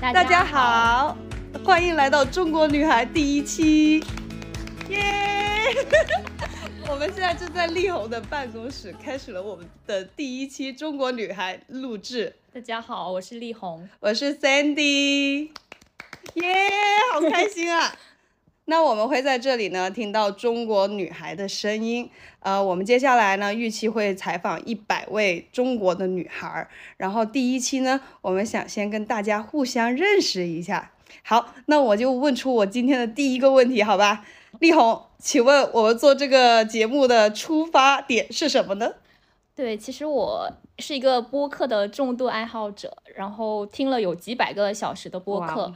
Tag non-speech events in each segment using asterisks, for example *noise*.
大家好，欢迎来到中国女孩第一期，耶！*laughs* 我们现在正在力宏的办公室开始了我们的第一期中国女孩录制。大家好，我是力宏，我是 Sandy，耶，好开心啊！那我们会在这里呢听到中国女孩的声音。呃，我们接下来呢预期会采访一百位中国的女孩。然后第一期呢，我们想先跟大家互相认识一下。好，那我就问出我今天的第一个问题，好吧？丽红，请问我们做这个节目的出发点是什么呢？对，其实我是一个播客的重度爱好者，然后听了有几百个小时的播客。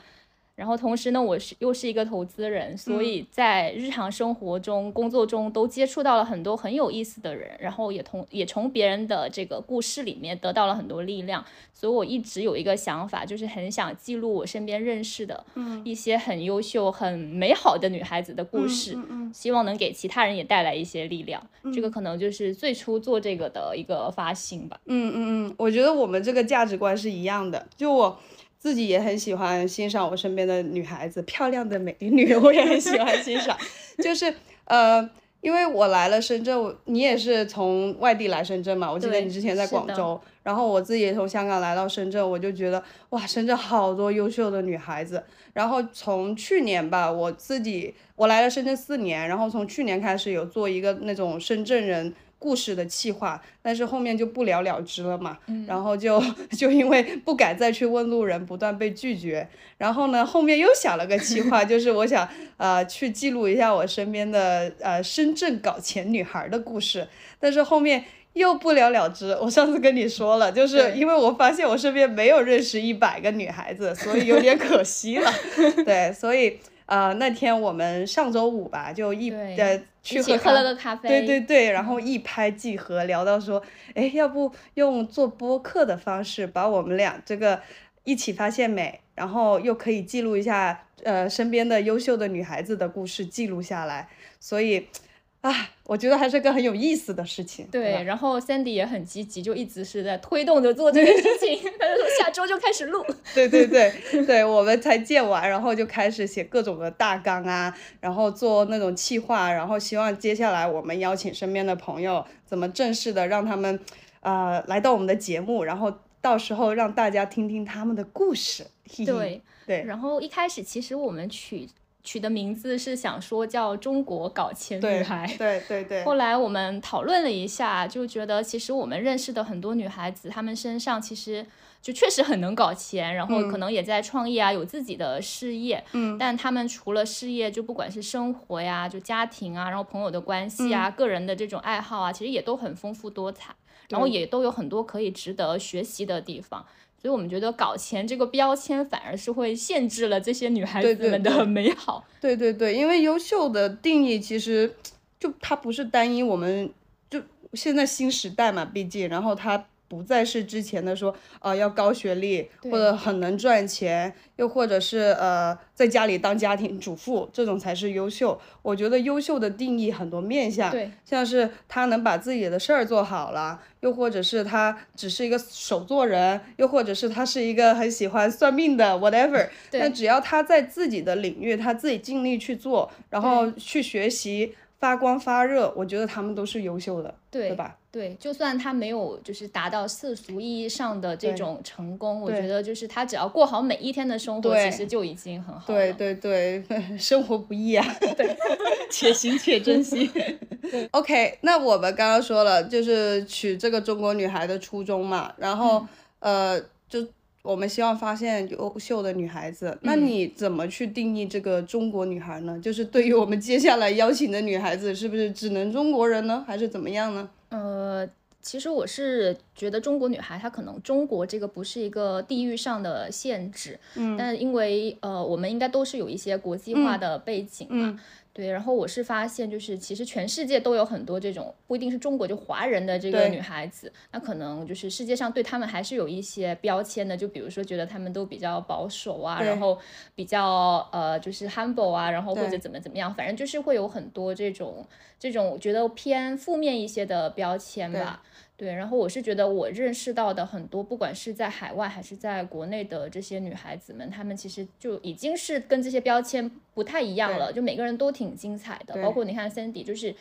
然后同时呢，我是又是一个投资人，所以在日常生活中、工作中都接触到了很多很有意思的人，然后也同也从别人的这个故事里面得到了很多力量。所以我一直有一个想法，就是很想记录我身边认识的一些很优秀、很美好的女孩子的故事，希望能给其他人也带来一些力量。这个可能就是最初做这个的一个发心吧。嗯嗯嗯，我觉得我们这个价值观是一样的，就我。自己也很喜欢欣赏我身边的女孩子，漂亮的美女，我也很喜欢欣赏。就是 *laughs* 呃，因为我来了深圳，你也是从外地来深圳嘛？我记得你之前在广州，然后我自己也从香港来到深圳，我就觉得哇，深圳好多优秀的女孩子。然后从去年吧，我自己我来了深圳四年，然后从去年开始有做一个那种深圳人。故事的气话，但是后面就不了了之了嘛。然后就 *laughs* 就因为不敢再去问路人，不断被拒绝。然后呢，后面又想了个气话，就是我想呃去记录一下我身边的呃深圳搞钱女孩的故事。但是后面又不了了之。我上次跟你说了，就是因为我发现我身边没有认识一百个女孩子，所以有点可惜了。*laughs* 对，所以。呃，那天我们上周五吧，就一呃去喝了个咖啡，对对对，然后一拍即合，聊到说，哎，要不用做播客的方式，把我们俩这个一起发现美，然后又可以记录一下呃身边的优秀的女孩子的故事记录下来，所以。啊，我觉得还是个很有意思的事情。对，然后 Sandy 也很积极，就一直是在推动着做这个事情。*laughs* 他就说下周就开始录。对对对对，我们才建完，然后就开始写各种的大纲啊，然后做那种企划，然后希望接下来我们邀请身边的朋友，怎么正式的让他们，呃，来到我们的节目，然后到时候让大家听听他们的故事。对对，然后一开始其实我们取。取的名字是想说叫中国搞钱女孩，对对对。后来我们讨论了一下，就觉得其实我们认识的很多女孩子，她们身上其实就确实很能搞钱，然后可能也在创业啊，有自己的事业。嗯。但她们除了事业，就不管是生活呀，就家庭啊，然后朋友的关系啊，个人的这种爱好啊，其实也都很丰富多彩，然后也都有很多可以值得学习的地方。所以我们觉得搞钱这个标签反而是会限制了这些女孩子们的美好。对对对，因为优秀的定义其实就它不是单一，我们就现在新时代嘛，毕竟，然后它。不再是之前的说，呃，要高学历或者很能赚钱，又或者是呃，在家里当家庭主妇这种才是优秀。我觉得优秀的定义很多面向，像是他能把自己的事儿做好了，又或者是他只是一个手作人，又或者是他是一个很喜欢算命的，whatever。*laughs* 那只要他在自己的领域，他自己尽力去做，然后去学习。发光发热，我觉得他们都是优秀的，对吧？对，就算他没有就是达到世俗意义上的这种成功，我觉得就是他只要过好每一天的生活，其实就已经很好对对对，*laughs* 生活不易啊，*laughs* 对，*laughs* 且行且珍惜。OK，那我们刚刚说了，就是娶这个中国女孩的初衷嘛，然后呃，就。我们希望发现优秀的女孩子，那你怎么去定义这个中国女孩呢？就是对于我们接下来邀请的女孩子，是不是只能中国人呢，还是怎么样呢？呃，其实我是觉得中国女孩她可能中国这个不是一个地域上的限制，嗯，但因为呃，我们应该都是有一些国际化的背景嘛。对，然后我是发现，就是其实全世界都有很多这种不一定是中国就华人的这个女孩子，那可能就是世界上对他们还是有一些标签的，就比如说觉得他们都比较保守啊，然后比较呃就是 humble 啊，然后或者怎么怎么样，反正就是会有很多这种这种我觉得偏负面一些的标签吧。对，然后我是觉得我认识到的很多，不管是在海外还是在国内的这些女孩子们，她们其实就已经是跟这些标签不太一样了，就每个人都挺精彩的。包括你看 Sandy，就是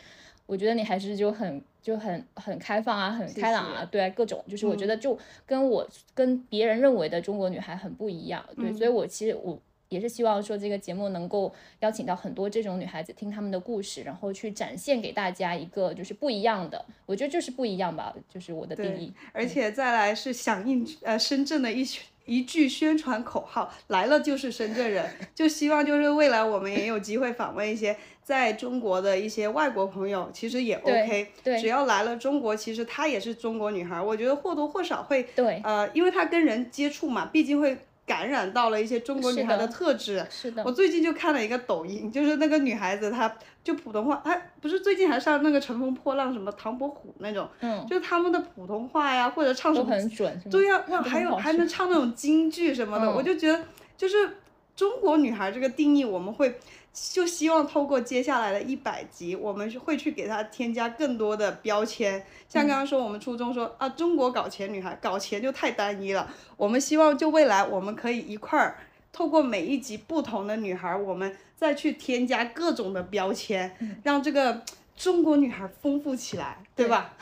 我觉得你还是就很就很很开放啊，很开朗啊，对，各种就是我觉得就跟我跟别人认为的中国女孩很不一样。对，所以我其实我。也是希望说这个节目能够邀请到很多这种女孩子听她们的故事，然后去展现给大家一个就是不一样的，我觉得就是不一样吧，就是我的定义。而且再来是响应呃深圳的一一句宣传口号，来了就是深圳人，就希望就是未来我们也有机会访问一些在中国的一些外国朋友，其实也 OK，对，只要来了中国，其实她也是中国女孩，我觉得或多或少会对，呃，因为她跟人接触嘛，毕竟会。感染到了一些中国女孩的特质。是的。我最近就看了一个抖音，就是那个女孩子，她就普通话，她不是最近还上那个乘风破浪什么唐伯虎那种，嗯，就是他们的普通话呀，或者唱什么，都很准。对呀，哇，还有还能唱那种京剧什么的，我就觉得，就是中国女孩这个定义，我们会。就希望透过接下来的一百集，我们会去给她添加更多的标签。像刚刚说，我们初中说啊，中国搞钱女孩，搞钱就太单一了。我们希望就未来我们可以一块儿，透过每一集不同的女孩，我们再去添加各种的标签，让这个中国女孩丰富起来，对吧？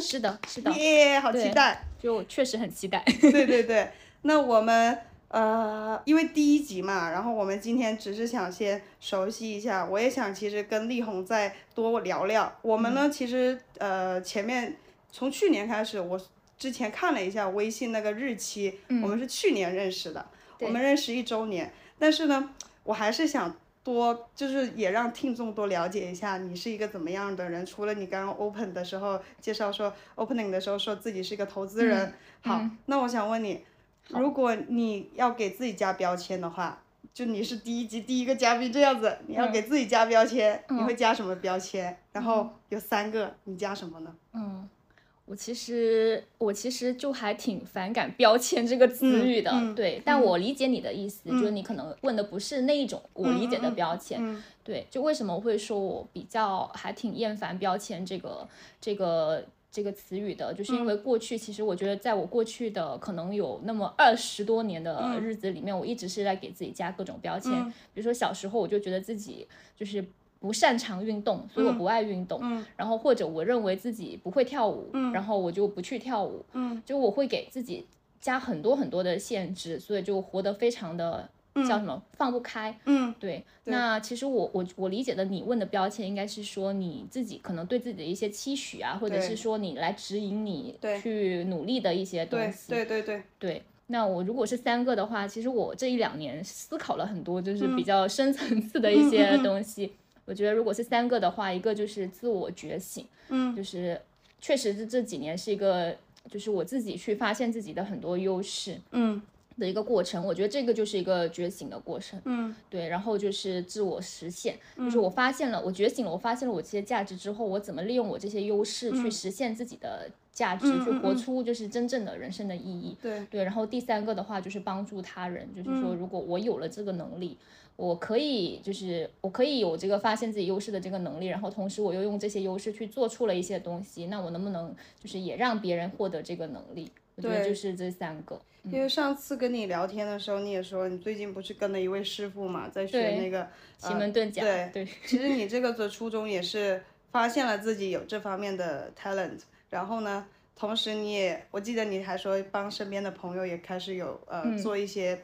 是的，是的。*laughs* 耶，好期待！就确实很期待。*laughs* 对对对，那我们。呃，因为第一集嘛，然后我们今天只是想先熟悉一下，我也想其实跟丽红再多聊聊。我们呢，其实呃前面从去年开始，我之前看了一下微信那个日期，我们是去年认识的，我们认识一周年。但是呢，我还是想多，就是也让听众多了解一下你是一个怎么样的人。除了你刚刚 open 的时候介绍说 opening 的时候说自己是一个投资人，好，那我想问你。如果你要给自己加标签的话，就你是第一集第一个嘉宾这样子，你要给自己加标签，你会加什么标签？然后有三个，你加什么呢？嗯，我其实我其实就还挺反感标签这个词语的，对，但我理解你的意思，就是你可能问的不是那一种我理解的标签，对，就为什么我会说我比较还挺厌烦标签这个这个。这个词语的，就是因为过去，其实我觉得，在我过去的可能有那么二十多年的日子里面，我一直是在给自己加各种标签。比如说小时候，我就觉得自己就是不擅长运动，所以我不爱运动。然后或者我认为自己不会跳舞，然后我就不去跳舞。就我会给自己加很多很多的限制，所以就活得非常的。叫什么放不开？嗯，对。那其实我我我理解的，你问的标签应该是说你自己可能对自己的一些期许啊，或者是说你来指引你去努力的一些东西。对对对对。那我如果是三个的话，其实我这一两年思考了很多，就是比较深层次的一些东西。我觉得如果是三个的话，一个就是自我觉醒，嗯，就是确实是这几年是一个，就是我自己去发现自己的很多优势，嗯。的一个过程，我觉得这个就是一个觉醒的过程。嗯，对，然后就是自我实现，就是我发现了，我觉醒了，我发现了我这些价值之后，我怎么利用我这些优势去实现自己的价值，去活出就是真正的人生的意义。对对，然后第三个的话就是帮助他人，就是说如果我有了这个能力，我可以就是我可以有这个发现自己优势的这个能力，然后同时我又用这些优势去做出了一些东西，那我能不能就是也让别人获得这个能力？我觉得就是这三个。因为上次跟你聊天的时候，你也说你最近不是跟了一位师傅嘛，在学那个奇门遁甲。对对，其实你 *laughs* 这个的初衷也是发现了自己有这方面的 talent，然后呢，同时你也，我记得你还说帮身边的朋友也开始有呃做一些。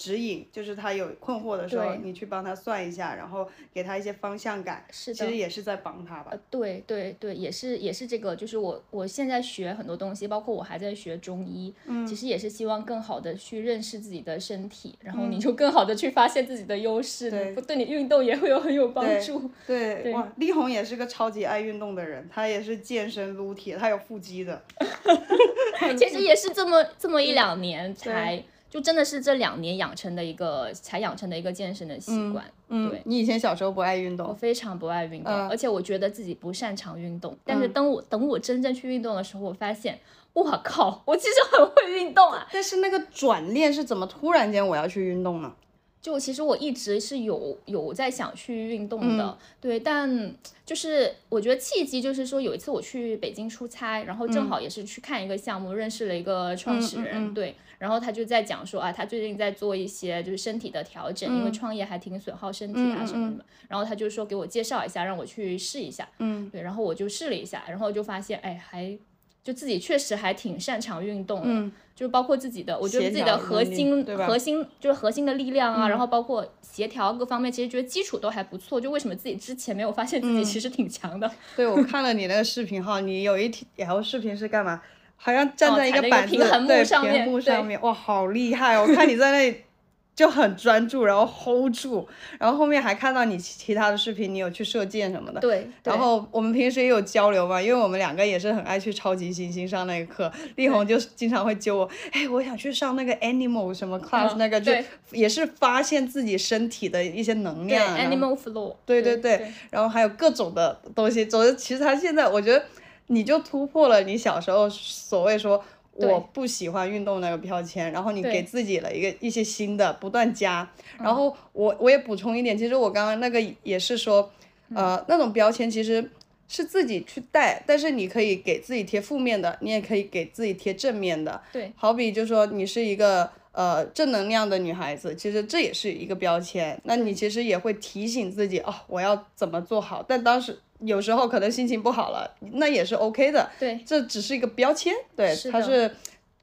指引就是他有困惑的时候，你去帮他算一下，然后给他一些方向感，是其实也是在帮他吧。对对对，也是也是这个，就是我我现在学很多东西，包括我还在学中医，嗯，其实也是希望更好的去认识自己的身体，然后你就更好的去发现自己的优势，对，对你运动也会有很有帮助。对，哇，丽红也是个超级爱运动的人，他也是健身撸铁，他有腹肌的。*laughs* *laughs* 其实也是这么这么一两年才。就真的是这两年养成的一个，才养成的一个健身的习惯。嗯，对你以前小时候不爱运动，我非常不爱运动，而且我觉得自己不擅长运动。但是等我等我真正去运动的时候，我发现，我靠，我其实很会运动啊！但是那个转念是怎么突然间我要去运动呢？就其实我一直是有有在想去运动的，对，但就是我觉得契机就是说有一次我去北京出差，然后正好也是去看一个项目，认识了一个创始人，对，然后他就在讲说啊，他最近在做一些就是身体的调整，因为创业还挺损耗身体啊什么的，然后他就说给我介绍一下，让我去试一下，嗯，对，然后我就试了一下，然后就发现哎还。就自己确实还挺擅长运动的，就是包括自己的，我觉得自己的核心核心就是核心的力量啊，然后包括协调各方面，其实觉得基础都还不错。就为什么自己之前没有发现自己其实挺强的？*laughs* 对，我看了你那个视频哈，你有一条视频是干嘛？好像站在一个板子对屏幕上面，哇，好厉害！我看你在那。就很专注，然后 hold 住，然后后面还看到你其他的视频，你有去射箭什么的。对。然后我们平时也有交流嘛，因为我们两个也是很爱去超级星星上那个课。丽红就经常会揪我，哎，我想去上那个 animal 什么 class 那个，就也是发现自己身体的一些能量。对，animal flow。对对对。然后还有各种的东西，总之其实他现在我觉得你就突破了你小时候所谓说。我不喜欢运动那个标签，然后你给自己了一个一些新的，不断加。然后我我也补充一点，其实我刚刚那个也是说，呃，那种标签其实是自己去带，但是你可以给自己贴负面的，你也可以给自己贴正面的。对，好比就说你是一个呃正能量的女孩子，其实这也是一个标签。那你其实也会提醒自己哦，我要怎么做好。但当时。有时候可能心情不好了，那也是 OK 的。对，这只是一个标签，对，它是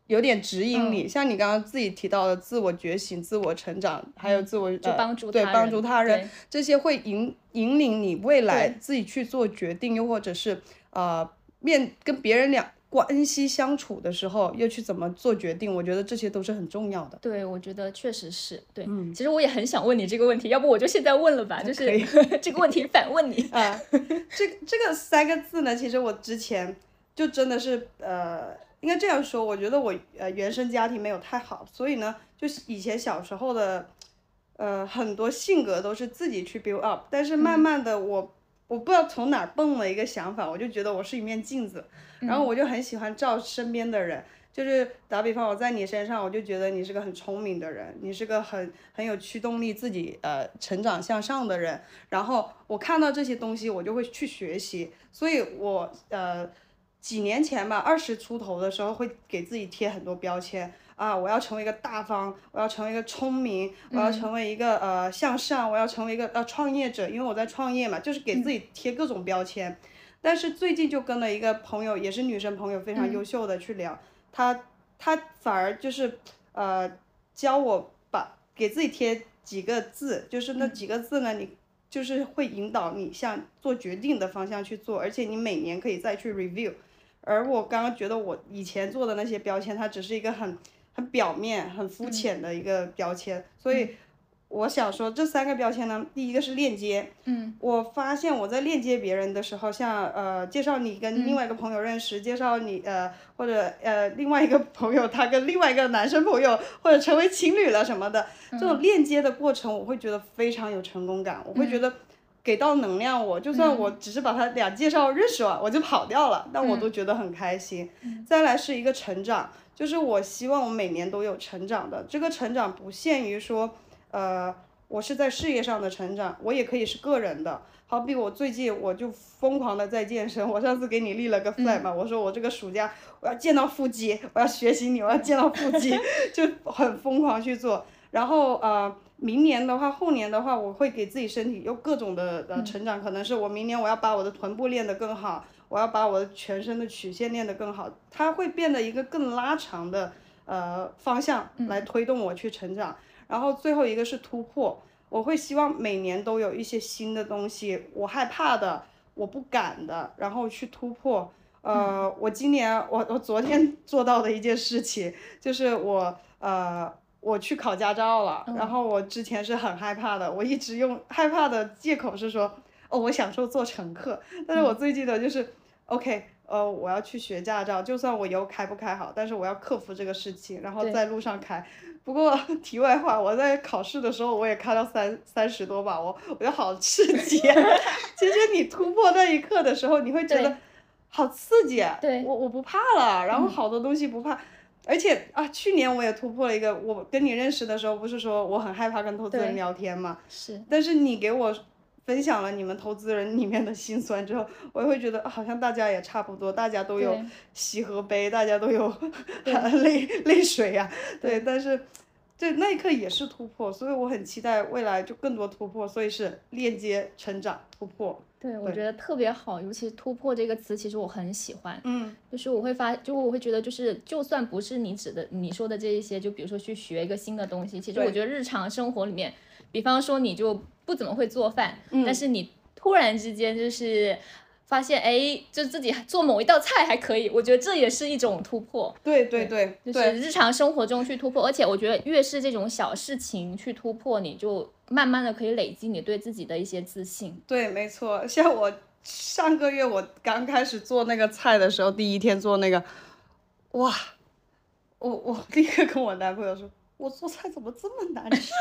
有点指引你。像你刚刚自己提到的自我觉醒、自我成长，还有自我就帮助对帮助他人，这些会引引领你未来自己去做决定，又或者是呃面跟别人两。关系相处的时候，又去怎么做决定？我觉得这些都是很重要的。对，我觉得确实是对。嗯，其实我也很想问你这个问题，要不我就现在问了吧，就是 *laughs* 这个问题反问你 *laughs* 啊。这这个三个字呢，其实我之前就真的是呃，应该这样说，我觉得我呃原生家庭没有太好，所以呢，就是以前小时候的呃很多性格都是自己去 build up，但是慢慢的我。我不知道从哪儿蹦了一个想法，我就觉得我是一面镜子，然后我就很喜欢照身边的人，就是打比方，我在你身上，我就觉得你是个很聪明的人，你是个很很有驱动力、自己呃成长向上的人，然后我看到这些东西，我就会去学习，所以我呃几年前吧，二十出头的时候会给自己贴很多标签。啊！我要成为一个大方，我要成为一个聪明，我要成为一个呃向上，我要成为一个呃创业者，因为我在创业嘛，就是给自己贴各种标签。但是最近就跟了一个朋友，也是女生朋友，非常优秀的去聊，她她反而就是呃教我把给自己贴几个字，就是那几个字呢，你就是会引导你向做决定的方向去做，而且你每年可以再去 review。而我刚刚觉得我以前做的那些标签，它只是一个很。很表面、很肤浅的一个标签，所以我想说这三个标签呢，第一个是链接。嗯，我发现我在链接别人的时候，像呃介绍你跟另外一个朋友认识，介绍你呃或者呃另外一个朋友他跟另外一个男生朋友或者成为情侣了什么的，这种链接的过程，我会觉得非常有成功感，我会觉得给到能量，我就算我只是把他俩介绍认识了，我就跑掉了，但我都觉得很开心。再来是一个成长。就是我希望我每年都有成长的，这个成长不限于说，呃，我是在事业上的成长，我也可以是个人的。好比我最近我就疯狂的在健身，我上次给你立了个 flag 嘛，我说我这个暑假我要见到腹肌，我要学习你，我要见到腹肌，*laughs* 就很疯狂去做。然后呃，明年的话，后年的话，我会给自己身体有各种的呃成长，可能是我明年我要把我的臀部练得更好。我要把我的全身的曲线练得更好，它会变得一个更拉长的呃方向来推动我去成长。然后最后一个是突破，我会希望每年都有一些新的东西，我害怕的，我不敢的，然后去突破。呃，我今年我我昨天 *laughs* 做到的一件事情就是我呃我去考驾照了，然后我之前是很害怕的，我一直用害怕的借口是说。哦，我享受做乘客，但是我最近的就是，OK，呃，我要去学驾照，就算我油开不开好，但是我要克服这个事情，然后在路上开。不过 *laughs* 题外话，我在考试的时候我也开到三三十多吧，我我觉得好刺激。*laughs* *laughs* 其实你突破那一刻的时候，你会觉得好刺激。对，我我不怕了，然后好多东西不怕。而且啊，去年我也突破了一个，我跟你认识的时候不是说我很害怕跟投资人聊天嘛，是，但是你给我分享了你们投资人里面的辛酸之后，我也会觉得啊好像大家也差不多，大家都有喜和悲，大家都有 *laughs* 泪泪水呀、对，但是。这那一刻也是突破，所以我很期待未来就更多突破，所以是链接、成长、突破。对，我觉得特别好，尤其“突破”这个词，其实我很喜欢。嗯，就是我会发，就我会觉得，就是就算不是你指的你说的这一些，就比如说去学一个新的东西，其实我觉得日常生活里面，比方说你就不怎么会做饭，嗯但是你突然之间就是发现，哎，就自己做某一道菜还可以，我觉得这也是一种突破。对对对就是，日常生活中去突破，而且我觉得越是这种小事情去突破，你就慢慢的可以累积你对自己的一些自信。对，没错。像我上个月我刚开始做那个菜的时候，第一天做那个，哇，我我立刻跟我男朋友说，我做菜怎么这么难吃？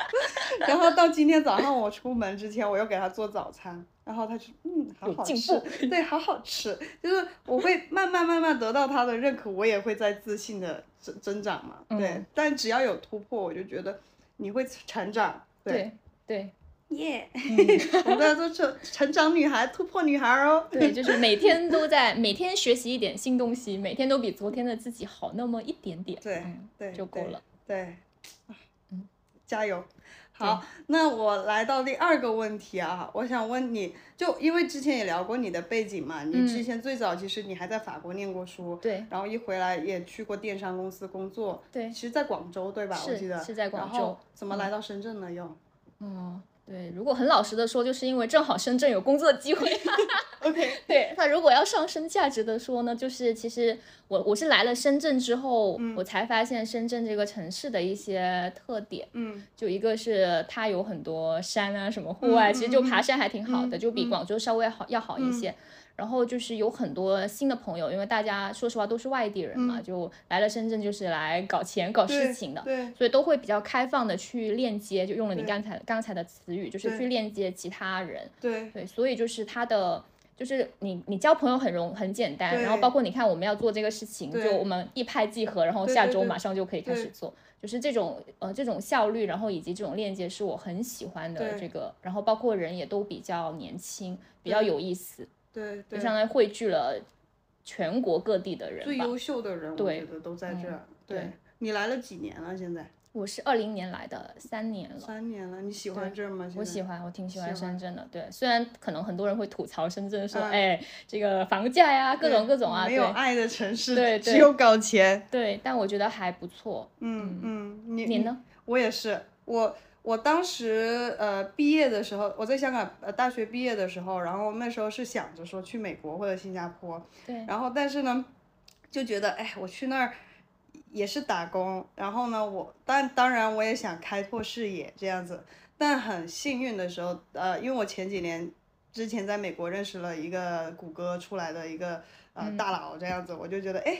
*laughs* 然后到今天早上我出门之前，我又给他做早餐，然后他就嗯，好好吃，对，好好吃。就是我会慢慢慢慢得到他的认可，我也会在自信的增增长嘛。对嗯，但只要有突破，我就觉得你会成长。对，对对耶、*laughs* 我们大家都成成长女孩、突破女孩哦。对，*laughs* 就是每天都在每天学习一点新东西，每天都比昨天的自己好那么一点点，对，对就够了。对，嗯，加油。好，那我来到第二个问题啊，我想问你，就因为之前也聊过你的背景嘛，你嗯之前最早其实你还在法国念过书，对然后一回来也去过电商公司工作，对其实在广州对吧？我记得是在广然后州怎么来到深圳呢？又嗯，对，如果很老实的说，就是因为正好深圳有工作机会。*laughs* *laughs* OK，*laughs* 对，那如果要上升价值的说呢，就是其实我我是来了深圳之后，我才发现深圳这个城市的一些特点。嗯就一个是它有很多山啊，什么户外，其实就爬山还挺好的，就比广州稍微好要好一些。然后就是有很多新的朋友，因为大家说实话都是外地人嘛，就来了深圳就是来搞钱、搞事情的，对所以都会比较开放的去链接，就用了你刚才刚才的词语，就是去链接其他人。对对，所以就是他的。就是你，你交朋友很容很简单，然后包括你看我们要做这个事情，就我们一拍即合，然后下周马上就可以开始对做，就是这种呃这种效率，然后以及这种链接是我很喜欢的这个，然后包括人也都比较年轻，比较有意思，对对，就相当于汇聚了全国各地的人吧。最优秀的人，我对觉得都在这对你来了几年了？现在我是二零年来的，三年了。三年了，你喜欢这儿吗？我喜欢，我挺喜欢深圳的。对，虽然可能很多人会吐槽深圳，说，嗯哎，这个房价呀，各种各种啊，没有爱的城市，对对只有搞钱。对，但我觉得还不错。嗯嗯，你你呢？我也是，我我当时呃毕业的时候，我在香港呃大学毕业的时候，然后那时候是想着说去美国或者新加坡，对，然后但是呢，就觉得哎，我去那儿也是打工，然后呢，我但当然我也想开拓视野这样子，但很幸运的时候，呃，因为我前几年之前在美国认识了一个谷歌出来的一个呃大佬这样子，我就觉得哎。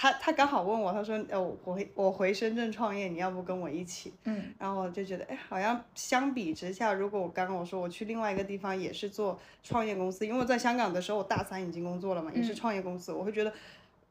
他他刚好问我，他说，呃，我回我回深圳创业，你要不跟我一起？嗯，然后我就觉得，哎，好像相比之下，如果我刚刚我说我去另外一个地方也是做创业公司，因为我在香港的时候，我大三已经工作了嘛，也是创业公司，我会觉得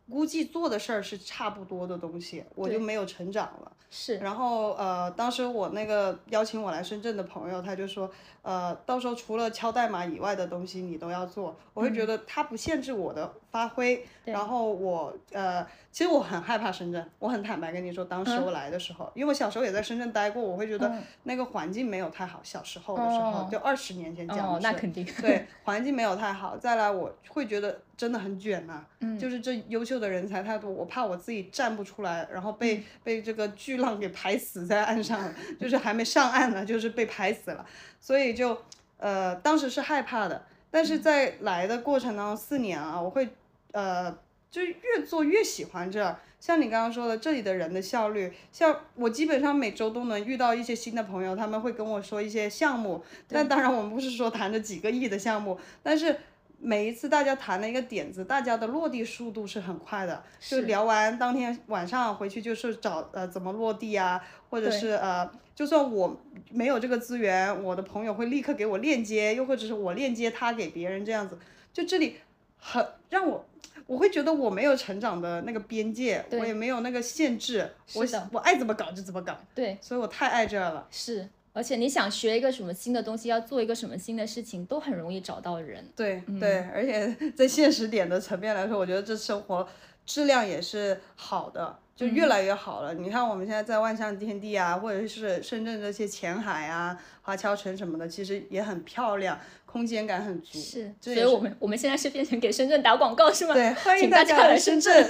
估计做的事儿是差不多的东西，我就没有成长了。是，然后呃，当时我那个邀请我来深圳的朋友，他就说，呃，到时候除了敲代码以外的东西你都要做，我会觉得他不限制我的发挥。然后我呃，其实我很害怕深圳，我很坦白跟你说，当时我来的时候，因为我小时候也在深圳待过，我会觉得那个环境没有太好。小时候的时候，哦就二十年前讲哦的，是。那肯定。对，环境没有太好。再来，我会觉得真的很卷呐、就是这优秀的人才太多，我怕我自己站不出来，然后被、被这个巨浪给拍死在岸上了，就是还没上岸呢，就是被拍死了，所以就呃当时是害怕的，但是在来的过程当中四年啊，我会呃就越做越喜欢这儿。像你刚刚说的，这里的人的效率，像我基本上每周都能遇到一些新的朋友，他们会跟我说一些项目，但当然我们不是说谈着几个亿的项目，但是每一次大家谈了一个点子，大家的落地速度是很快的，就聊完当天晚上回去就是找呃怎么落地啊，或者是呃，就算我没有这个资源，我的朋友会立刻给我链接，又或者是我链接他给别人这样子，就这里很让我我会觉得我没有成长的那个边界，我也没有那个限制，我我爱怎么搞就怎么搞。对，所以我太爱这儿了。是，而且你想学一个什么新的东西，要做一个什么新的事情，都很容易找到人。对对，而且 *laughs* 在现实点的层面来说，我觉得这生活质量也是好的。就越来越好了。你看我们现在在万象天地啊，或者是深圳这些前海啊、华侨城什么的，其实也很漂亮，空间感很足。是，所以我们我们现在是变成给深圳打广告是吗？对，欢迎大家来深圳。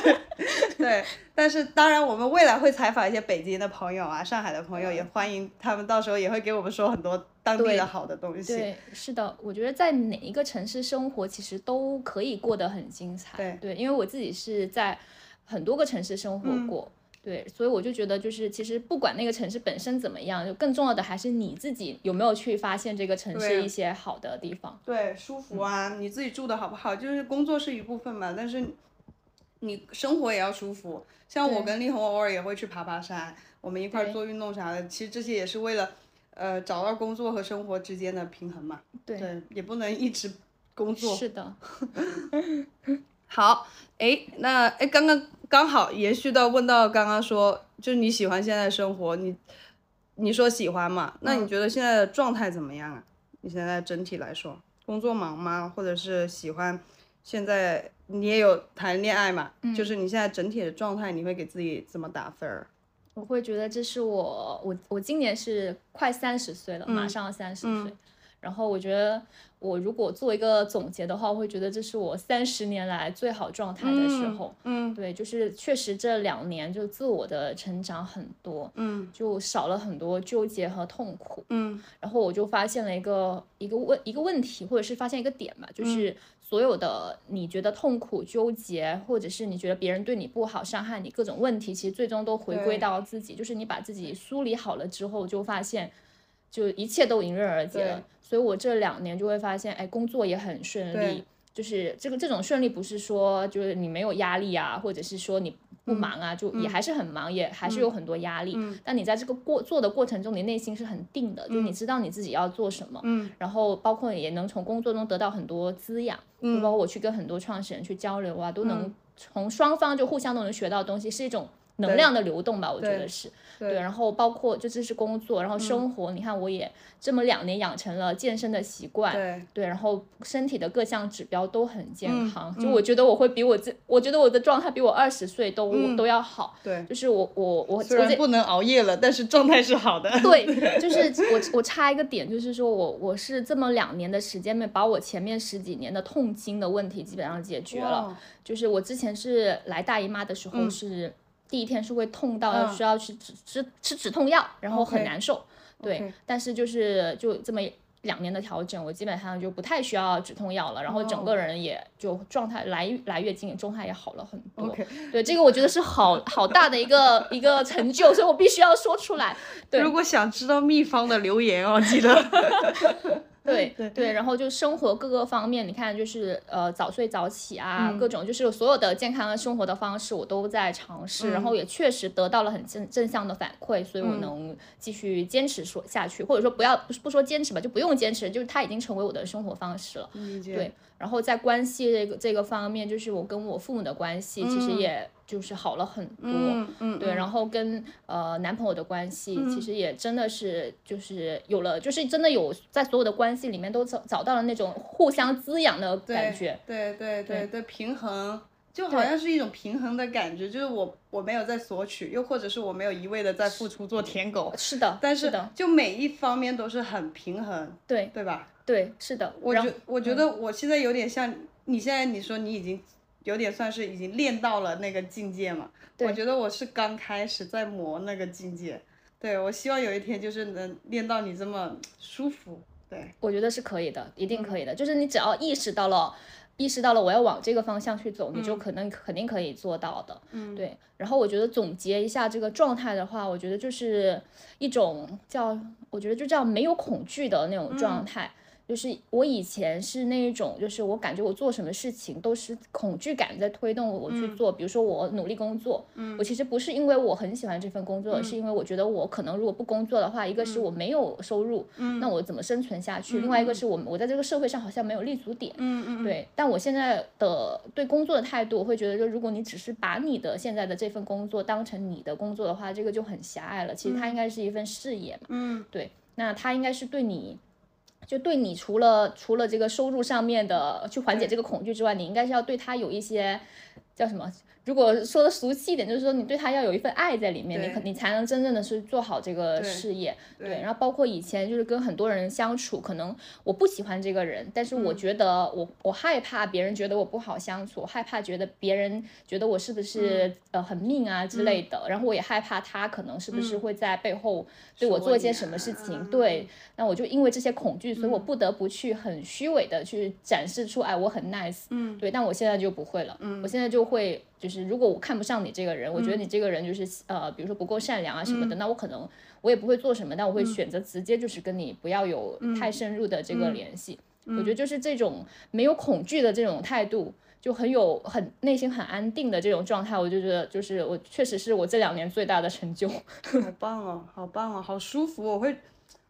*laughs* 对，但是当然我们未来会采访一些北京的朋友啊、上海的朋友，也欢迎他们到时候也会给我们说很多当地的好的东西。对，是的，我觉得在哪一个城市生活，其实都可以过得很精彩。对，对，因为我自己是在。很多个城市生活过，对，所以我就觉得，就是其实不管那个城市本身怎么样，就更重要的还是你自己有没有去发现这个城市一些好的地方。对，舒服啊，你自己住的好不好？就是工作是一部分嘛，但是你生活也要舒服。像我跟丽红偶尔也会去爬爬山，我们一块做运动啥的，其实这些也是为了呃找到工作和生活之间的平衡嘛。对，也不能一直工作。是的。*laughs* 好，哎，那哎，刚刚刚好延续到问到刚刚说，就是你喜欢现在生活，你你说喜欢嘛？那你觉得现在的状态怎么样啊？你现在整体来说，工作忙吗？或者是喜欢？现在你也有谈恋爱嘛？就是你现在整体的状态，你会给自己怎么打分儿？我会觉得这是我，我我今年是快三十岁了，马上三十岁。然后我觉得，我如果做一个总结的话，我会觉得这是我三十年来最好状态的时候。嗯，对，就是确实这两年就自我的成长很多，嗯，就少了很多纠结和痛苦。嗯，然后我就发现了一个一个问一个问题，或者是发现一个点吧，就是所有的你觉得痛苦、纠结，或者是你觉得别人对你不好、伤害你各种问题，其实最终都回归到自己，就是你把自己梳理好了之后，就发现就一切都迎刃而解了。所以，我这两年就会发现，哎，工作也很顺利。就是这个这种顺利，不是说就是你没有压力啊，或者是说你不忙啊，就也还是很忙，也还是有很多压力。但你在这个过做的过程中，你内心是很定的，就你知道你自己要做什么。嗯。然后，包括也能从工作中得到很多滋养。嗯。包括我去跟很多创始人去交流啊，都能从双方就互相都能学到东西，是一种。能量的流动吧，我觉得是对。然后包括就这是工作，然后生活，你看我也这么两年养成了健身的习惯，对对。然后身体的各项指标都很健康，就我觉得我会比我这，我觉得我的状态比我二十岁都都要好。对，就是我我我虽然不能熬夜了，但是状态是好的。对，*laughs* 就是我我差一个点，就是说我我是这么两年的时间内，把我前面十几年的痛经的问题基本上解决了。就是我之前是来大姨妈的时候是。第一天是会痛到要需要去止止吃止痛药，然后很难受，对。但是就是就这么两年的调整，我基本上就不太需要止痛药了，然后整个人也就状态来来月经状态也好了很多。对，这个我觉得是好好大的一个一个成就，所以我必须要说出来。对，如果想知道秘方的留言哦，记得。*laughs* 对对然后就生活各个方面，你看就是呃早睡早起啊，各种就是所有的健康的生活的方式我都在尝试，然后也确实得到了很正正向的反馈，所以我能继续坚持说下去，或者说不要不说坚持吧，就不用坚持，就是它已经成为我的生活方式了。对。然后在关系这个这个方面，就是我跟我父母的关系，其实也就是好了很多，嗯，对。然后跟呃男朋友的关系，其实也真的是就是有了，就是真的有在所有的关系里面都找找到了那种互相滋养的感觉，对对对对平衡，就好像是一种平衡的感觉，就是我我没有在索取，又或者是我没有一味的在付出做舔狗，是的，但是就每一方面都是很平衡，对对吧？对，是的，我觉我觉得我现在有点像你现在你说你已经有点算是已经练到了那个境界嘛，我觉得我是刚开始在磨那个境界，对我希望有一天就是能练到你这么舒服，对，我觉得是可以的，一定可以的，就是你只要意识到了，意识到了我要往这个方向去走，你就可能肯定可以做到的，嗯，对，然后我觉得总结一下这个状态的话，我觉得就是一种叫，我觉得就叫没有恐惧的那种状态。就是我以前是那一种，就是我感觉我做什么事情都是恐惧感在推动我去做。比如说我努力工作，我其实不是因为我很喜欢这份工作，是因为我觉得我可能如果不工作的话，一个是我没有收入，那我怎么生存下去？另外一个是我我在这个社会上好像没有立足点。嗯嗯。对，但我现在的对工作的态度，我会觉得，就如果你只是把你的现在的这份工作当成你的工作的话，这个就很狭隘了。其实它应该是一份事业嘛。嗯。对，那它应该是对你。就对你除了除了这个收入上面的去缓解这个恐惧之外，你应该是要对他有一些叫什么？如果说的俗气一点，就是说你对他要有一份爱在里面，你可你才能真正的是做好这个事业。对，然后包括以前就是跟很多人相处，可能我不喜欢这个人，但是我觉得我我害怕别人觉得我不好相处，害怕觉得别人觉得我是不是呃很命啊之类的。然后我也害怕他可能是不是会在背后对我做一些什么事情。对，那我就因为这些恐惧，所以我不得不去很虚伪的去展示出哎我很 nice。嗯，对，但我现在就不会了。嗯，我现在就会。就是如果我看不上你这个人，我觉得你这个人就是呃，比如说不够善良啊什么的，那我可能我也不会做什么，但我会选择直接就是跟你不要有太深入的这个联系。我觉得就是这种没有恐惧的这种态度，就很有很内心很安定的这种状态，我就觉得就是我确实是我这两年最大的成就。*laughs* 好棒哦，好棒哦，好舒服，我会，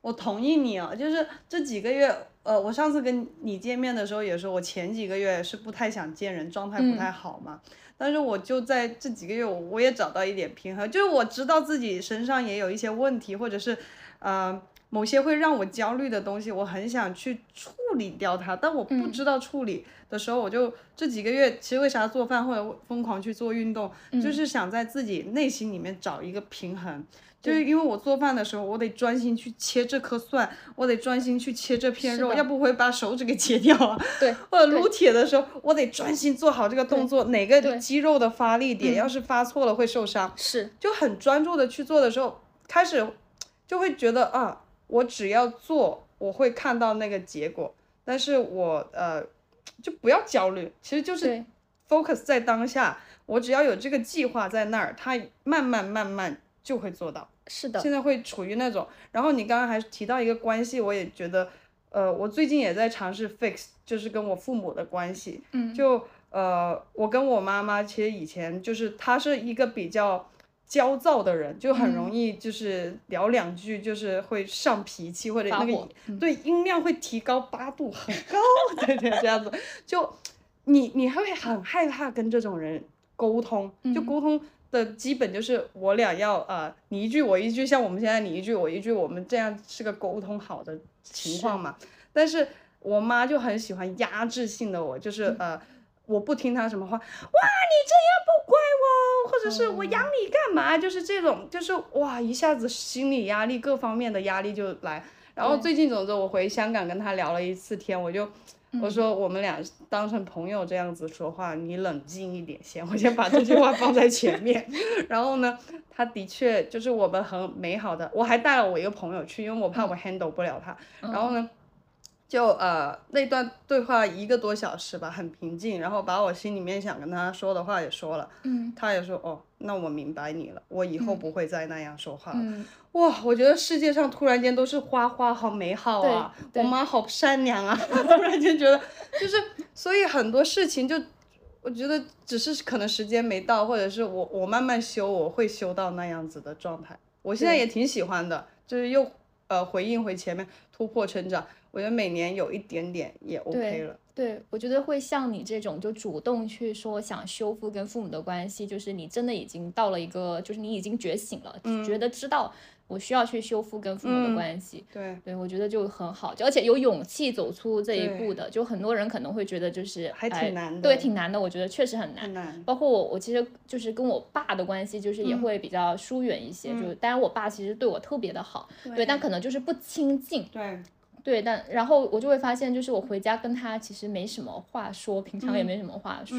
我同意你啊，就是这几个月，呃，我上次跟你见面的时候也说，我前几个月是不太想见人，状态不太好嘛。但是我就在这几个月，我也找到一点平衡，就是我知道自己身上也有一些问题，或者是，呃，某些会让我焦虑的东西，我很想去处理掉它，但我不知道处理的时候，我就这几个月，其实为啥做饭或者疯狂去做运动，就是想在自己内心里面找一个平衡。就是因为我做饭的时候，我得专心去切这颗蒜，我得专心去切这片肉，要不会把手指给切掉啊。*laughs* 对。或者撸铁的时候，我得专心做好这个动作，哪个肌肉的发力点，要是发错了会受伤。是。就很专注的去做的时候，开始就会觉得啊，我只要做，我会看到那个结果。但是我呃，就不要焦虑，其实就是 focus 在当下，我只要有这个计划在那儿，它慢慢慢慢。就会做到，是的。现在会处于那种，然后你刚刚还提到一个关系，我也觉得，呃，我最近也在尝试 fix，就是跟我父母的关系。嗯。就呃，我跟我妈妈其实以前就是她是一个比较焦躁的人，就很容易就是聊两句就是会上脾气或者那个对音量会提高八度很高，对 *laughs* 对这样子。就你你会很害怕跟这种人沟通，就沟通。的基本就是我俩要呃你一句我一句，像我们现在你一句我一句，我们这样是个沟通好的情况嘛。但是我妈就很喜欢压制性的我，就是呃我不听他什么话，哇你这样不乖哦，或者是我养你干嘛，就是这种，就是哇一下子心理压力各方面的压力就来。然后最近总之我回香港跟他聊了一次天，我就。我说我们俩当成朋友这样子说话，你冷静一点先，*laughs* 我先把这句话放在前面。*laughs* 然后呢，他的确就是我们很美好的，我还带了我一个朋友去，因为我怕我 handle 不了他。然后呢，就呃那段对话一个多小时吧，很平静，然后把我心里面想跟他说的话也说了。嗯。他也说哦，那我明白你了，我以后不会再那样说话了。哇，我觉得世界上突然间都是花花，好美好啊！我妈好善良啊！*laughs* 突然间觉得，就是，所以很多事情就，我觉得只是可能时间没到，或者是我我慢慢修，我会修到那样子的状态。我现在也挺喜欢的，就是又呃回应回前面突破成长，我觉得每年有一点点也 OK 了。对，我觉得会像你这种就主动去说想修复跟父母的关系，就是你真的已经到了一个，就是你已经觉醒了，觉得知道。我需要去修复跟父母的关系，对对，我觉得就很好，就而且有勇气走出这一步的，就很多人可能会觉得就是还挺难的，对，挺难的，我觉得确实很难。很难。包括我，我其实就是跟我爸的关系，就是也会比较疏远一些，就当然我爸其实对我特别的好，对，但可能就是不亲近。对。对，但然后我就会发现，就是我回家跟他其实没什么话说，平常也没什么话说。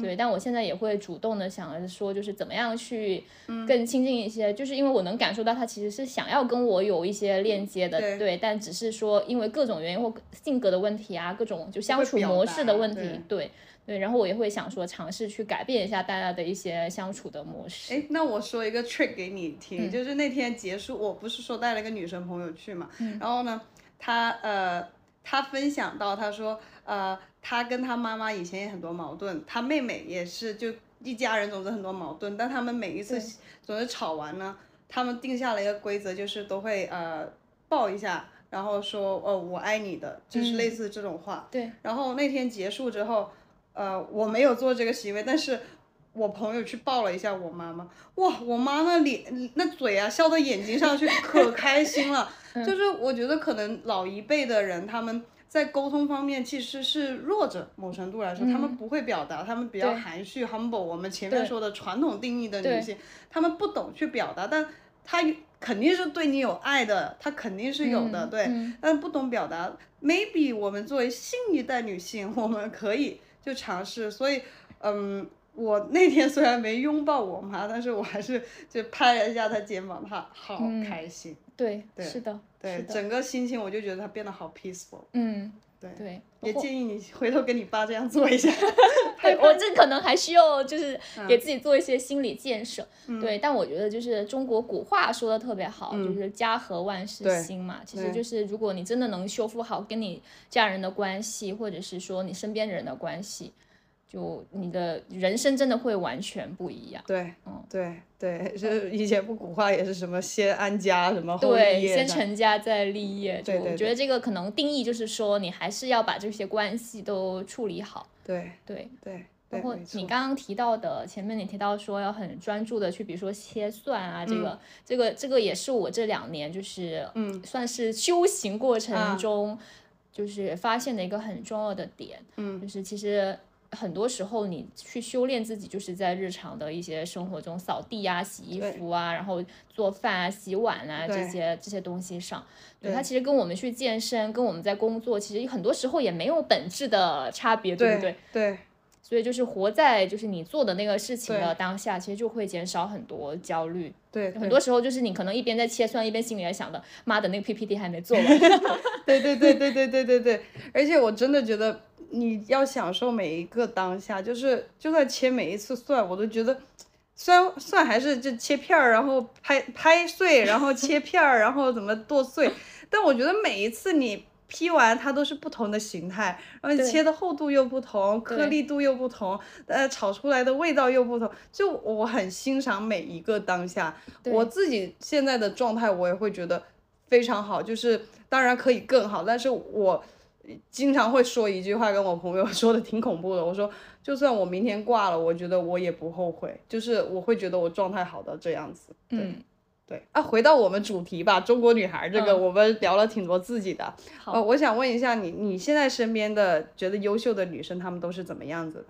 对，但我现在也会主动的想着说，就是怎么样去更亲近一些，就是因为我能感受到他其实是想要跟我有一些链接的。对，但只是说因为各种原因或性格的问题啊，各种就相处模式的问题。对对，然后我也会想说尝试去改变一下大家的一些相处的模式。哎，那我说一个 trick 给你听，就是那天结束，我不是说带了一个女生朋友去嘛，然后呢。他呃，他分享到，他说，呃，他跟他妈妈以前也很多矛盾，他妹妹也是，就一家人总是很多矛盾，但他们每一次总是吵完呢，他们定下了一个规则，就是都会呃抱一下，然后说，哦，我爱你的，就是类似这种话。对。然后那天结束之后，呃，我没有做这个行为，但是。我朋友去抱了一下我妈妈，哇，我妈那脸那嘴啊，笑到眼睛上去，可开心了。就是我觉得可能老一辈的人他们在沟通方面其实是弱者，某程度来说，他们不会表达，他们比较含蓄，humble。我们前面说的传统定义的女性，他们不懂去表达，但他肯定是对你有爱的，他肯定是有的，对，但不懂表达。Maybe 我们作为新一代女性，我们可以就尝试。所以，嗯。我那天虽然没拥抱我妈，但是我还是就拍了一下她肩膀，她好开心。对，对是的，对，整个心情我就觉得她变得好 peaceful。嗯，对对，也建议你回头跟你爸这样做一下。*laughs* *laughs* 对我这可能还需要就是给自己做一些心理建设。对，但我觉得就是中国古话说的特别好，就是家和万事兴嘛。其实就是如果你真的能修复好跟你家人的关系，或者是说你身边人的关系。就你的人生真的会完全不一样。对，嗯，对对，就是以前不古话也是什么先安家什么后立业，先成家再立业。对对。我觉得这个可能定义就是说，你还是要把这些关系都处理好。对对对。包括你刚刚提到的，前面你提到说要很专注的去，比如说切蒜啊，这个这个这个也是我这两年就是嗯，算是修行过程中就是发现的一个很重要的点。嗯，就是其实。很多时候，你去修炼自己，就是在日常的一些生活中，扫地啊、洗衣服啊，然后做饭啊、洗碗啊这些这些东西上。对它其实跟我们去健身，跟我们在工作，其实很多时候也没有本质的差别，对不对？对。所以就是活在就是你做的那个事情的当下，其实就会减少很多焦虑。对。很多时候就是你可能一边在切蒜，一边心里在想的，妈的那个 PPT 还没做完。*laughs* 对对对对对对对对。而且我真的觉得。你要享受每一个当下，就是就算切每一次蒜，我都觉得，虽然蒜还是就切片儿，然后拍拍碎，然后切片儿，然后怎么剁碎，但我觉得每一次你劈完它都是不同的形态，然后你切的厚度又不同，颗粒度又不同，呃，炒出来的味道又不同，就我很欣赏每一个当下。我自己现在的状态，我也会觉得非常好，就是当然可以更好，但是我。经常会说一句话，跟我朋友说的挺恐怖的。*laughs* 我说，就算我明天挂了，我觉得我也不后悔，就是我会觉得我状态好到这样子。嗯，对啊，回到我们主题吧，中国女孩这个，我们聊了挺多自己的。好，我想问一下你，你现在身边的觉得优秀的女生，她们都是怎么样子的？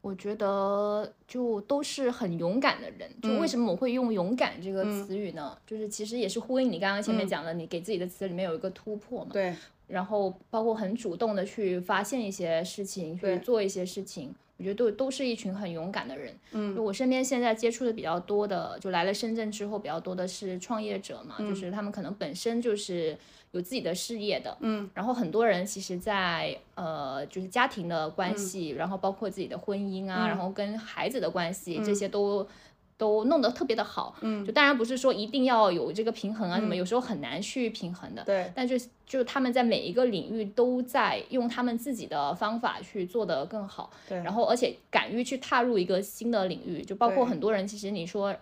我觉得就都是很勇敢的人。就为什么我会用勇敢这个词语呢？就是其实也是呼应你刚刚前面讲的，你给自己的词里面有一个突破嘛。对。然后包括很主动的去发现一些事情，去做一些事情，我觉得都都是一群很勇敢的人。嗯，就我身边现在接触的比较多的，就来了深圳之后比较多的是创业者嘛，就是他们可能本身就是有自己的事业的。嗯，然后很多人其实，在呃就是家庭的关系，然后包括自己的婚姻啊，然后跟孩子的关系这些都。都弄得特别的好，嗯，就当然不是说一定要有这个平衡啊什么，有时候很难去平衡的，对。但就就是他们在每一个领域都在用他们自己的方法去做得更好，对。然后而且敢于去踏入一个新的领域，就包括很多人其实你说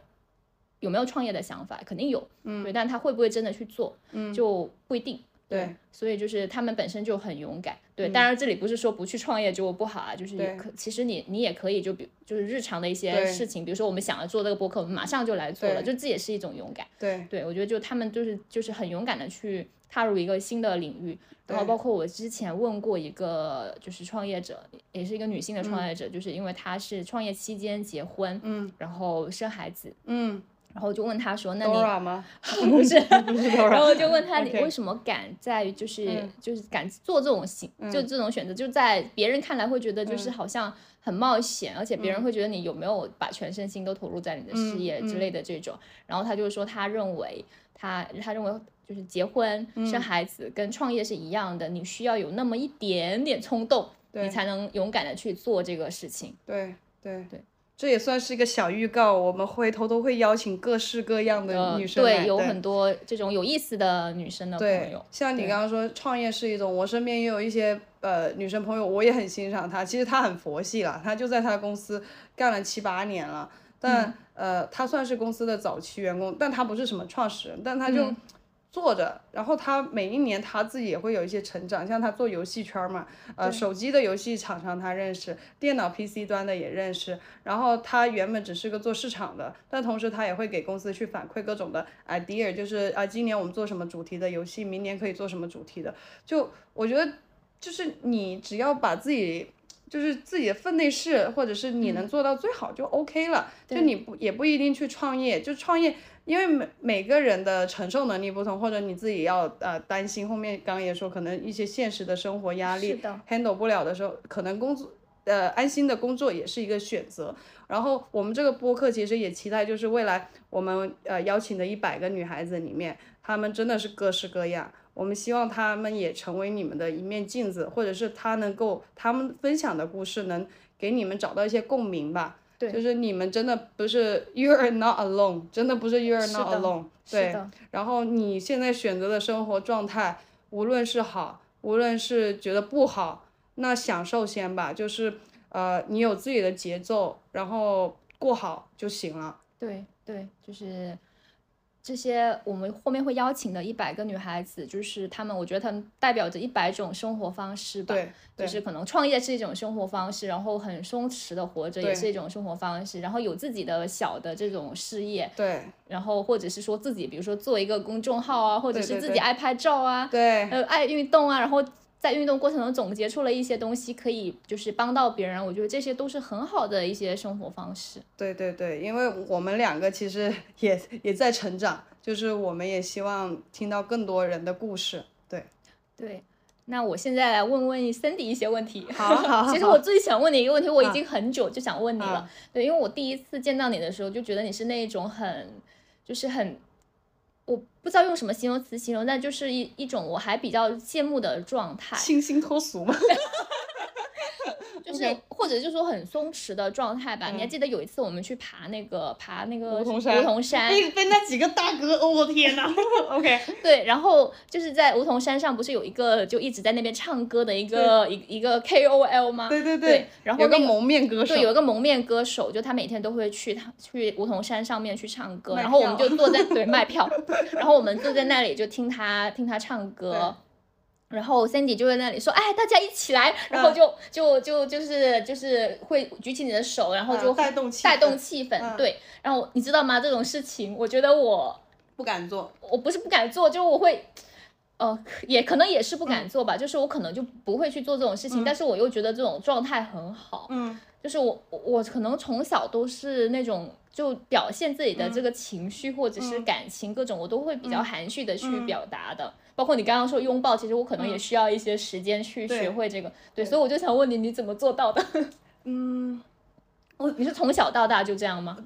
有没有创业的想法，肯定有，嗯，对。但他会不会真的去做，嗯，就不一定。对，所以就是他们本身就很勇敢。对，当然这里不是说不去创业就不好啊，就是可其实你你也可以就比就是日常的一些事情，比如说我们想要做这个博客，我们马上就来做了，就这也是一种勇敢。对，对我觉得就他们就是就是很勇敢的去踏入一个新的领域。然后包括我之前问过一个就是创业者，也是一个女性的创业者，就是因为她是创业期间结婚，嗯，然后生孩子，嗯。然后就问他说：“那你 *laughs* 不是 *laughs* 不是？”然后就问他：“你为什么敢在就是就是敢做这种行就这种选择？就在别人看来会觉得就是好像很冒险，而且别人会觉得你有没有把全身心都投入在你的事业之类的这种。”然后他就说：“他认为他他认为就是结婚生孩子跟创业是一样的，你需要有那么一点点冲动，你才能勇敢的去做这个事情。”对对对。这也算是一个小预告，我们回头都会邀请各式各样的女生来。对，有很多这种有意思的女生的朋友。像你刚刚说创业是一种，我身边也有一些呃女生朋友，我也很欣赏她。其实她很佛系了，她就在她公司干了七八年了，但呃她算是公司的早期员工，但她不是什么创始人，但她就。做着，然后他每一年他自己也会有一些成长，像他做游戏圈嘛，呃，手机的游戏厂商他认识，电脑 PC 端的也认识，然后他原本只是个做市场的，但同时他也会给公司去反馈各种的 idea，就是啊，今年我们做什么主题的游戏，明年可以做什么主题的，就我觉得，就是你只要把自己。就是自己的分内事，或者是你能做到最好就 OK 了。就你不也不一定去创业，就创业，因为每每个人的承受能力不同，或者你自己要呃担心后面刚刚也说，可能一些现实的生活压力 handle 不了的时候，可能工作呃安心的工作也是一个选择。然后我们这个播客其实也期待，就是未来我们呃邀请的一百个女孩子里面，她们真的是各式各样。我们希望她们也成为你们的一面镜子，或者是她能够她们分享的故事能给你们找到一些共鸣吧。对，就是你们真的不是 you are not alone，真的不是 you are not alone。对。然后你现在选择的生活状态，无论是好，无论是觉得不好，那享受先吧。就是呃，你有自己的节奏，然后过好就行了。对对，就是。这些我们后面会邀请的一百个女孩子，就是她们，我觉得她们代表着一百种生活方式吧。对，就是可能创业是一种生活方式，然后很松弛的活着也是一种生活方式，然后有自己的小的这种事业。对。然后或者是说自己，比如说做一个公众号啊，或者是自己爱拍照啊，对，呃，爱运动啊，然后。在运动过程中总结出了一些东西，可以就是帮到别人。我觉得这些都是很好的一些生活方式。对对对，因为我们两个其实 *laughs* 也也在成长，就是我们也希望听到更多人的故事。对对，那我现在来问问 Cindy 一些问题。好，好。*laughs* 其实我最想问你一个问题，我已经很久就想问你了。对，因为我第一次见到你的时候，就觉得你是那种很，就是很。我不知道用什么形容词形容，那就是一一种我还比较羡慕的状态，清新脱俗吗？*laughs* 就是或者就说很松弛的状态吧。你还记得有一次我们去爬那个爬那个梧桐山，梧桐山被被那几个大哥，我天哪！*laughs* OK，对，然后就是在梧桐山上不是有一个就一直在那边唱歌的一个一一个 KOL 吗？对对对，然后有个蒙面歌手，对，有一个蒙面歌手，就他每天都会去他去梧桐山上面去唱歌，然后我们就坐在 *laughs* 对卖票，*laughs* 然后我们坐在那里就听他听他唱歌。然后 Sandy 就在那里说：“哎，大家一起来！”然后就就就就是就是会举起你的手，然后就带动带动气氛。对，然后你知道吗？这种事情，我觉得我不敢做。我不是不敢做，就是我会，呃，也可能也是不敢做吧。就是我可能就不会去做这种事情，但是我又觉得这种状态很好。嗯，就是我我可能从小都是那种就表现自己的这个情绪或者是感情各种，我都会比较含蓄的去表达的。包括你刚刚说拥抱，其实我可能也需要一些时间去学会这个。对，所以我就想问你，你怎么做到的？*laughs* 嗯，我你是从小到大就这样吗？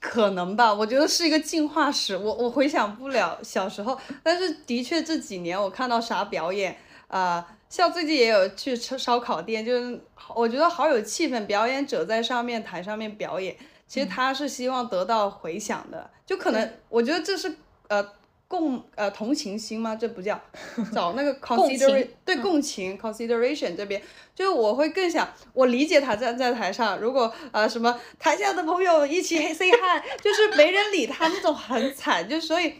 可能吧，我觉得是一个进化史。我我回想不了小时候，但是的确这几年我看到啥表演啊，像最近也有去吃烧烤店，就是我觉得好有气氛。表演者在上面台上面表演，其实他是希望得到回响的，就可能我觉得这是呃。共呃同情心吗？这不叫 *laughs* 找那个 consideration 对共情 consideration 这边，就是我会更想我理解他站在台上，如果呃什么台下的朋友一起 *laughs* say hi，就是没人理他那种很惨，就所以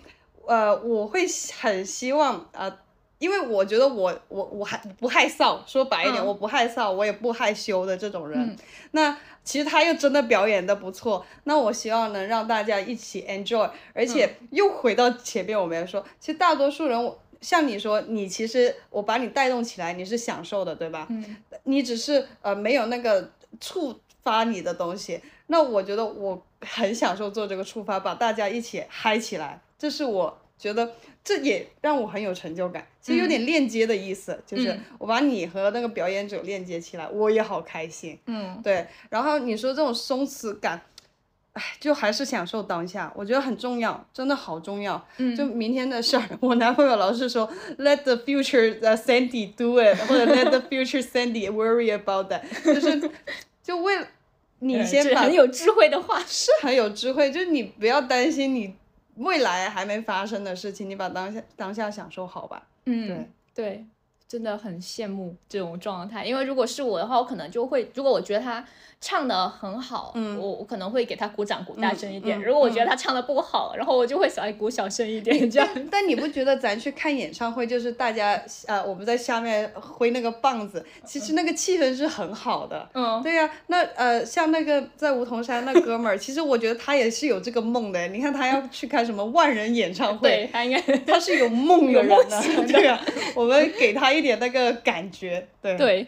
呃我会很希望呃，因为我觉得我我我还不害臊，说白一点我不害臊，我也不害羞的这种人，那。其实他又真的表演的不错，那我希望能让大家一起 enjoy，而且又回到前面我们说，其实大多数人像你说，你其实我把你带动起来，你是享受的，对吧？嗯。你只是呃没有那个触发你的东西，那我觉得我很享受做这个触发，把大家一起嗨起来，这是我。觉得这也让我很有成就感，其实有点链接的意思，就是我把你和那个表演者链接起来，我也好开心。嗯，对。然后你说这种松弛感，哎，就还是享受当下，我觉得很重要，真的好重要。嗯。就明天的事儿，我男朋友老是说，*laughs* Let the future Sandy do it，或者 Let the future Sandy worry about that，就是就为你先 *laughs* 把很有智慧的话，是很有智慧，就是你不要担心你未来还没发生的事情，你把当下当下享受好吧。嗯，对对，真的很羡慕这种状态，因为如果是我的话，我可能就会，如果我觉得他唱的很好，嗯我我可能会给他鼓掌，鼓大声一点；嗯如果我觉得他唱的不好，然后我就会小鼓小声一点，这样。但但你不觉得咱去看演唱会，就是大家呃我们在下面挥那个棒子，其实那个气氛是很好的。嗯，对呀、那呃，像那个在梧桐山那哥们儿，其实我觉得他也是有这个梦的。你看他要去开什么万人演唱会，对他应该他是有梦的有人的梦想，的对啊，我们给他一点那个感觉，对。对，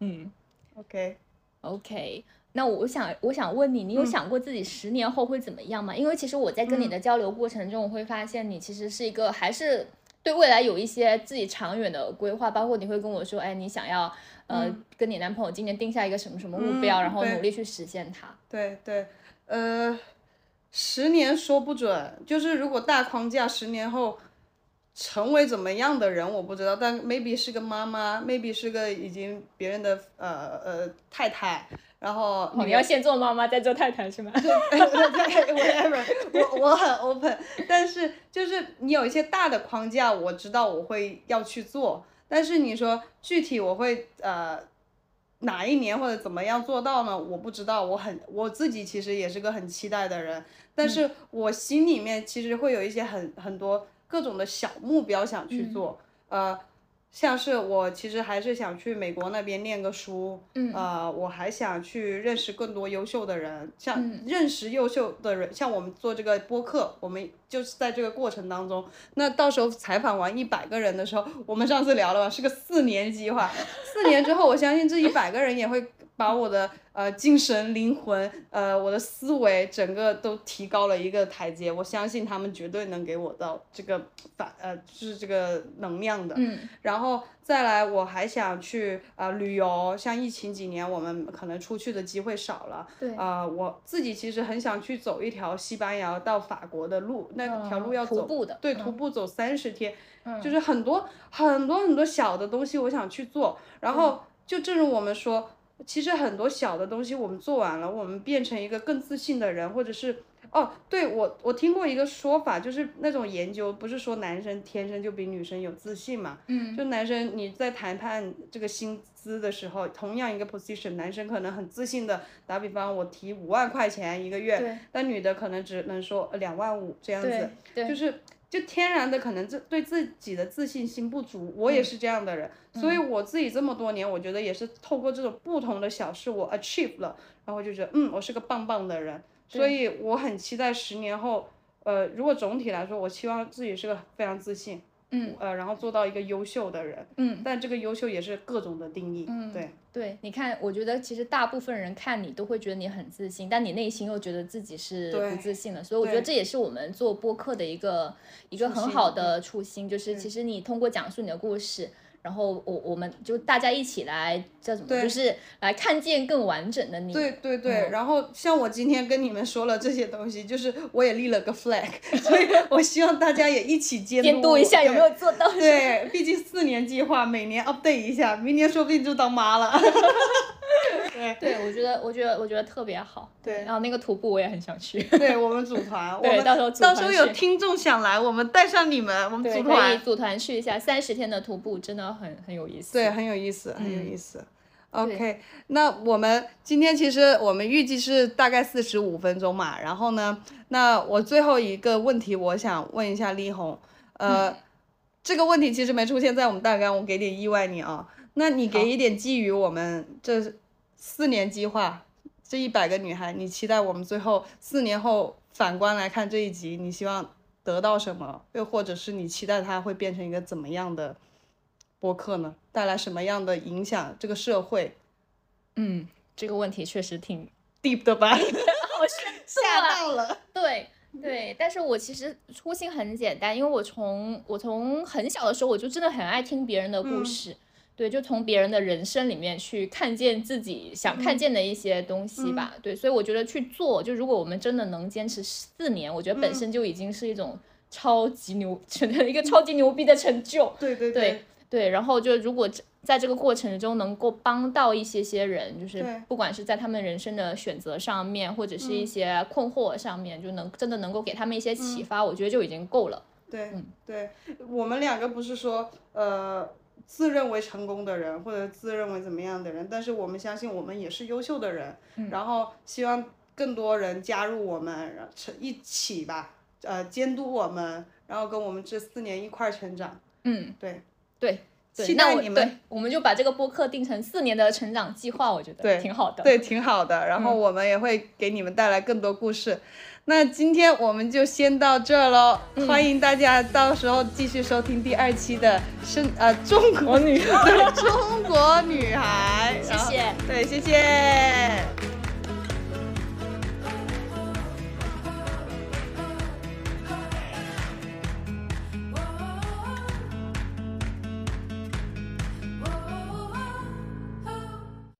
嗯，OK，，OK。那我想，我想问你，你有想过自己十年后会怎么样吗？因为其实我在跟你的交流过程中，我会发现你其实是一个还是对未来有一些自己长远的规划，包括你会跟我说，哎，你想要呃、跟你男朋友今年定下一个什么什么目标，嗯然后努力去实现它。对对，呃，十年说不准，就是如果大框架十年后成为怎么样的人，我不知道，但 maybe 是个妈妈，maybe 是个已经别人的呃呃太太，然后哦，你要先做妈妈，再做太太是吗？对 *laughs* whatever，我我很 open，但是就是你有一些大的框架，我知道我会要去做，但是你说具体我会呃哪一年或者怎么样做到呢？我不知道，我很我自己其实也是个很期待的人，但是我心里面其实会有一些很很多各种的小目标想去做，呃。像是我其实还是想去美国那边念个书，嗯呃，我还想去认识更多优秀的人，像嗯认识优秀的人，像我们做这个播客，我们就是在这个过程当中，那到时候采访完一百个人的时候，我们上次聊了吧，是个四年计划，四年之后，我相信这一百个人也会把我的呃精神、灵魂、呃我的思维整个都提高了一个台阶，我相信他们绝对能给我到这个反呃就是这个能量的，嗯然后再来，我还想去啊、呃旅游，像疫情几年，我们可能出去的机会少了。对啊、我自己其实很想去走一条西班牙到法国的路，那条路要走，徒步的对，嗯徒步走三十天，就是很多很多很多小的东西，我想去做。然后就正如我们说，其实很多小的东西我们做完了，我们变成一个更自信的人，或者是哦，对我我听过一个说法，就是那种研究不是说男生天生就比女生有自信嘛，嗯，就男生你在谈判这个薪资的时候，同样一个 position，男生可能很自信的打比方，我提五万块钱一个月，对但女的可能只能说两万五这样子对，对，就是就天然的可能自对自己的自信心不足，我也是这样的人，所以我自己这么多年，我觉得也是透过这种不同的小事，我 achieve 了，然后就觉得嗯，我是个棒棒的人，所以我很期待十年后，呃，如果总体来说，我希望自己是个非常自信，嗯，呃，然后做到一个优秀的人，嗯，但这个优秀也是各种的定义，嗯，对，对，你看，我觉得其实大部分人看你都会觉得你很自信，但你内心又觉得自己是不自信的，所以我觉得这也是我们做播客的一个一个很好的初心，就是其实你通过讲述你的故事。然后我我们就大家一起来叫什么，就是来看见更完整的你。对对对，然后像我今天跟你们说了这些东西，就是我也立了个 flag，*laughs* 所以我希望大家也一起监监督一下有没有做到。对，毕竟四年计划，每年 update 一下，明年说不定就当妈了。*laughs* *laughs* 对对，我觉得我觉得我觉得特别好。对然后那个徒步我也很想去。对我们组团，*laughs* 我们对到时候到时候有听众想来，我们带上你们，我们对，可以组团，去一下三十天的徒步，真的很很有意思。对，很有意思，很嗯有意思。OK，那我们今天其实我们预计是大概四十五分钟嘛，然后呢，那我最后一个问题，我想问一下丽红，呃，这个问题其实没出现在我们大纲，我给点意外你啊，那你给一点寄予我们这四年计划，这一百个女孩，你期待我们最后四年后反观来看这一集，你希望得到什么？又或者是你期待它会变成一个怎么样的播客呢？带来什么样的影响？这个社会嗯，这个问题确实挺 deep 的吧？*laughs* 我是 *laughs* 吓到了。对对，但是我其实初心很简单，因为我从我从很小的时候我就真的很爱听别人的故事，对，就从别人的人生里面去看见自己想看见的一些东西吧，对，所以我觉得去做，就如果我们真的能坚持四年，我觉得本身就已经是一种超级牛成，一个超级牛逼的成就，*laughs* 对对对对，然后就如果在这个过程中能够帮到一些些人，就是不管是在他们人生的选择上面，或者是一些困惑上面，就能真的能够给他们一些启发，我觉得就已经够了。对嗯。对，我们两个不是说呃自认为成功的人或者自认为怎么样的人，但是我们相信我们也是优秀的人，然后希望更多人加入我们，然后成一起吧，呃监督我们，然后跟我们这四年一块儿成长。嗯，对对。对期待你们对，我们就把这个播客定成四年的成长计划，我觉得对挺好的。对，挺好的。然后我们也会给你们带来更多故事。那今天我们就先到这儿喽，欢迎大家到时候继续收听第二期的生呃中国女孩 *laughs* 中国女孩。谢谢。对，谢谢。